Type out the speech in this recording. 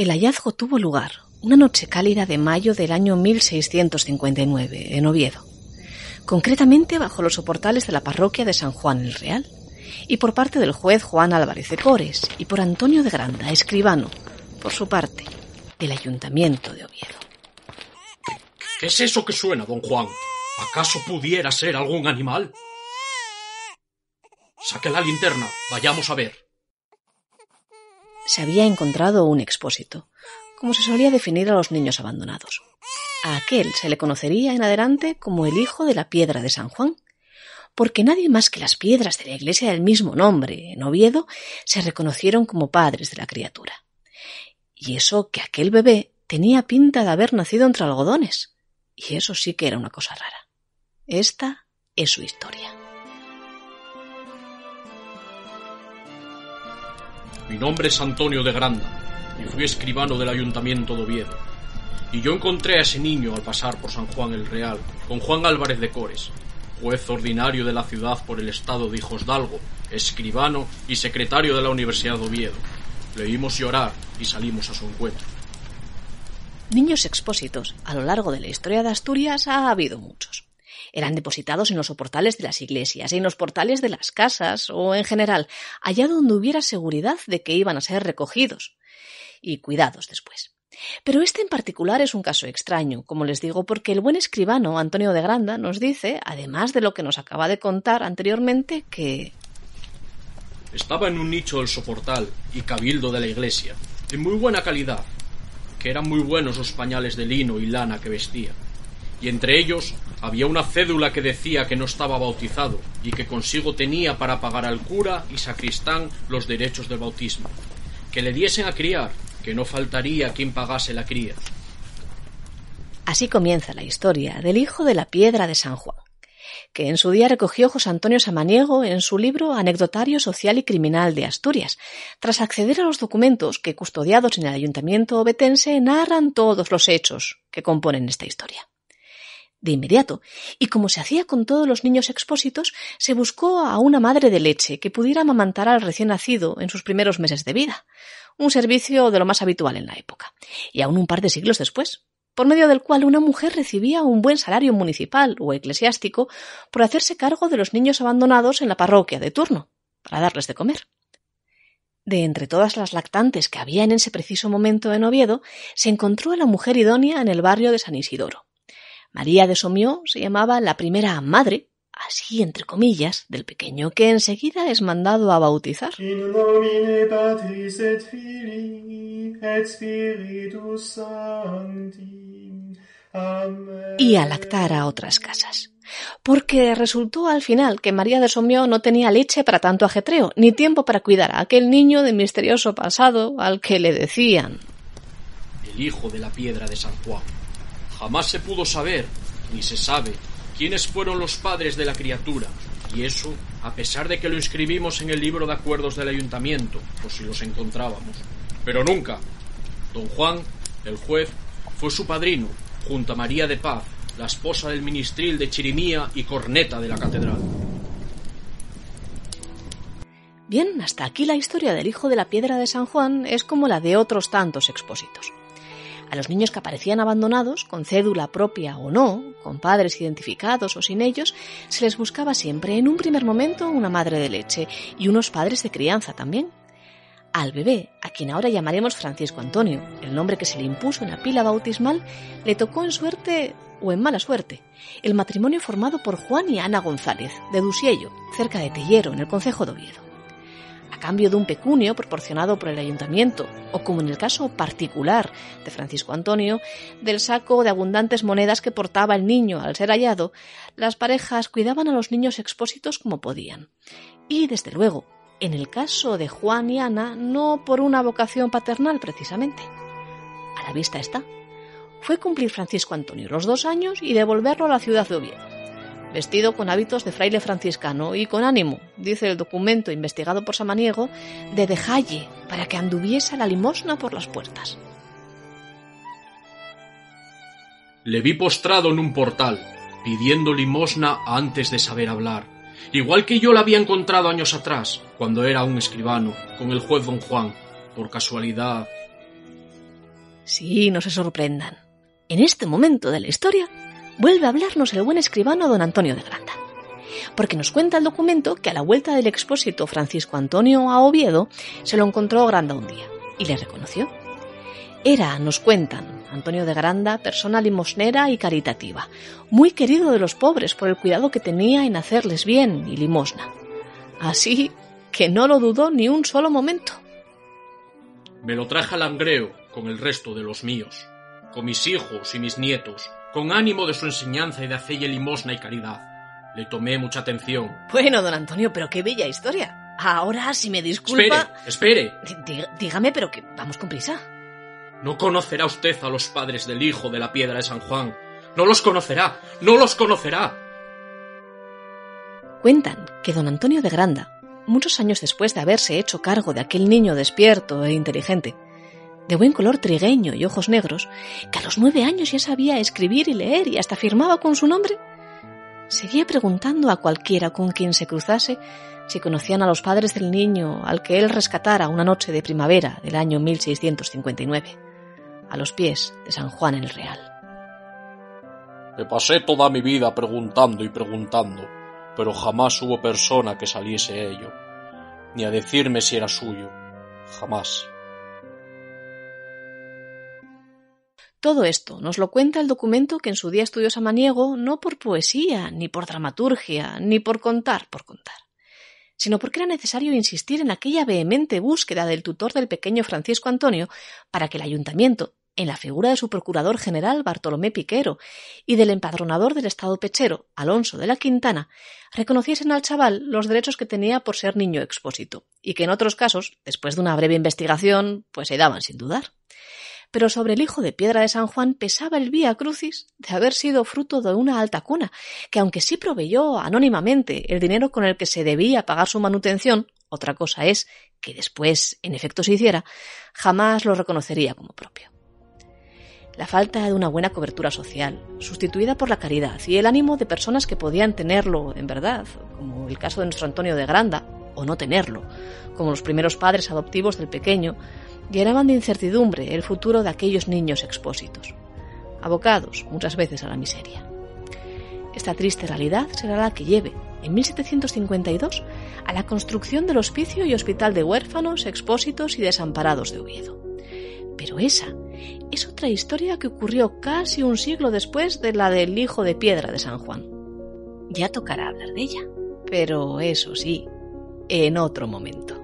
El hallazgo tuvo lugar una noche cálida de mayo del año 1659 en Oviedo, concretamente bajo los soportales de la parroquia de San Juan el Real, y por parte del juez Juan Álvarez de Cores y por Antonio de Granda, escribano, por su parte, del ayuntamiento de Oviedo. ¿Qué es eso que suena, don Juan? ¿Acaso pudiera ser algún animal? Saque la linterna, vayamos a ver. Se había encontrado un expósito, como se solía definir a los niños abandonados. A aquel se le conocería en adelante como el hijo de la piedra de San Juan, porque nadie más que las piedras de la iglesia del mismo nombre, en Oviedo, se reconocieron como padres de la criatura. Y eso que aquel bebé tenía pinta de haber nacido entre algodones. Y eso sí que era una cosa rara. Esta es su historia. Mi nombre es Antonio de Granda y fui escribano del ayuntamiento de Oviedo. Y yo encontré a ese niño al pasar por San Juan el Real con Juan Álvarez de Cores, juez ordinario de la ciudad por el estado de Hijos Dalgo, escribano y secretario de la Universidad de Oviedo. Leímos llorar y salimos a su encuentro. Niños expósitos a lo largo de la historia de Asturias ha habido muchos. Eran depositados en los soportales de las iglesias, en los portales de las casas o, en general, allá donde hubiera seguridad de que iban a ser recogidos y cuidados después. Pero este en particular es un caso extraño, como les digo, porque el buen escribano Antonio de Granda nos dice, además de lo que nos acaba de contar anteriormente, que estaba en un nicho del soportal y cabildo de la iglesia, en muy buena calidad, que eran muy buenos los pañales de lino y lana que vestía, y entre ellos había una cédula que decía que no estaba bautizado y que consigo tenía para pagar al cura y sacristán los derechos del bautismo, que le diesen a criar que no faltaría quien pagase la cría. Así comienza la historia del hijo de la piedra de San Juan, que en su día recogió José Antonio Samaniego en su libro Anecdotario Social y Criminal de Asturias, tras acceder a los documentos que, custodiados en el ayuntamiento obetense, narran todos los hechos que componen esta historia. De inmediato, y como se hacía con todos los niños expósitos, se buscó a una madre de leche que pudiera amamantar al recién nacido en sus primeros meses de vida, un servicio de lo más habitual en la época, y aún un par de siglos después, por medio del cual una mujer recibía un buen salario municipal o eclesiástico por hacerse cargo de los niños abandonados en la parroquia de turno, para darles de comer. De entre todas las lactantes que había en ese preciso momento en Oviedo, se encontró a la mujer idónea en el barrio de San Isidoro. María de Somió se llamaba la primera madre así entre comillas, del pequeño que enseguida es mandado a bautizar. Y a lactar a otras casas. Porque resultó al final que María de Somió no tenía leche para tanto ajetreo, ni tiempo para cuidar a aquel niño de misterioso pasado al que le decían el hijo de la piedra de San Juan. Jamás se pudo saber, ni se sabe, quiénes fueron los padres de la criatura, y eso a pesar de que lo inscribimos en el libro de acuerdos del ayuntamiento, por si los encontrábamos. Pero nunca. Don Juan, el juez, fue su padrino, junto a María de Paz, la esposa del ministril de Chirimía y corneta de la catedral. Bien, hasta aquí la historia del hijo de la piedra de San Juan es como la de otros tantos expósitos. A los niños que aparecían abandonados, con cédula propia o no, con padres identificados o sin ellos, se les buscaba siempre en un primer momento una madre de leche y unos padres de crianza también. Al bebé, a quien ahora llamaremos Francisco Antonio, el nombre que se le impuso en la pila bautismal, le tocó en suerte o en mala suerte el matrimonio formado por Juan y Ana González, de Dusiello, cerca de Tellero, en el concejo de Oviedo cambio de un pecunio proporcionado por el ayuntamiento, o como en el caso particular de Francisco Antonio, del saco de abundantes monedas que portaba el niño al ser hallado, las parejas cuidaban a los niños expósitos como podían. Y, desde luego, en el caso de Juan y Ana, no por una vocación paternal precisamente. A la vista está. Fue cumplir Francisco Antonio los dos años y devolverlo a la ciudad de Oviedo vestido con hábitos de fraile franciscano y con ánimo, dice el documento investigado por Samaniego, de dejalle para que anduviese la limosna por las puertas. Le vi postrado en un portal, pidiendo limosna antes de saber hablar, igual que yo la había encontrado años atrás, cuando era un escribano, con el juez don Juan, por casualidad. Sí, no se sorprendan. En este momento de la historia vuelve a hablarnos el buen escribano don Antonio de Granda. Porque nos cuenta el documento que a la vuelta del expósito Francisco Antonio a Oviedo se lo encontró Granda un día y le reconoció. Era, nos cuentan, Antonio de Granda, persona limosnera y caritativa, muy querido de los pobres por el cuidado que tenía en hacerles bien y limosna. Así que no lo dudó ni un solo momento. Me lo traje al Langreo con el resto de los míos, con mis hijos y mis nietos, con ánimo de su enseñanza y de hacerle limosna y caridad. Le tomé mucha atención. Bueno, don Antonio, pero qué bella historia. Ahora, si me disculpa. Espere, espere. dígame, pero que vamos con prisa. No conocerá usted a los padres del hijo de la piedra de San Juan. No los conocerá, no los conocerá. Cuentan que don Antonio de Granda, muchos años después de haberse hecho cargo de aquel niño despierto e inteligente, de buen color trigueño y ojos negros, que a los nueve años ya sabía escribir y leer y hasta firmaba con su nombre, seguía preguntando a cualquiera con quien se cruzase si conocían a los padres del niño al que él rescatara una noche de primavera del año 1659 a los pies de San Juan el Real. Me pasé toda mi vida preguntando y preguntando, pero jamás hubo persona que saliese ello, ni a decirme si era suyo, jamás. Todo esto nos lo cuenta el documento que en su día estudió Samaniego no por poesía, ni por dramaturgia, ni por contar por contar, sino porque era necesario insistir en aquella vehemente búsqueda del tutor del pequeño Francisco Antonio para que el ayuntamiento en la figura de su procurador general Bartolomé Piquero y del empadronador del estado pechero Alonso de la Quintana, reconociesen al chaval los derechos que tenía por ser niño expósito, y que en otros casos, después de una breve investigación, pues se daban sin dudar. Pero sobre el hijo de Piedra de San Juan pesaba el vía crucis de haber sido fruto de una alta cuna, que aunque sí proveyó anónimamente el dinero con el que se debía pagar su manutención, otra cosa es que después en efecto se hiciera, jamás lo reconocería como propio. La falta de una buena cobertura social, sustituida por la caridad y el ánimo de personas que podían tenerlo en verdad, como el caso de nuestro Antonio de Granda, o no tenerlo, como los primeros padres adoptivos del pequeño, llenaban de incertidumbre el futuro de aquellos niños expósitos, abocados muchas veces a la miseria. Esta triste realidad será la que lleve, en 1752, a la construcción del Hospicio y Hospital de Huérfanos, Expósitos y Desamparados de Oviedo. Pero esa es otra historia que ocurrió casi un siglo después de la del hijo de piedra de San Juan. Ya tocará hablar de ella, pero eso sí, en otro momento.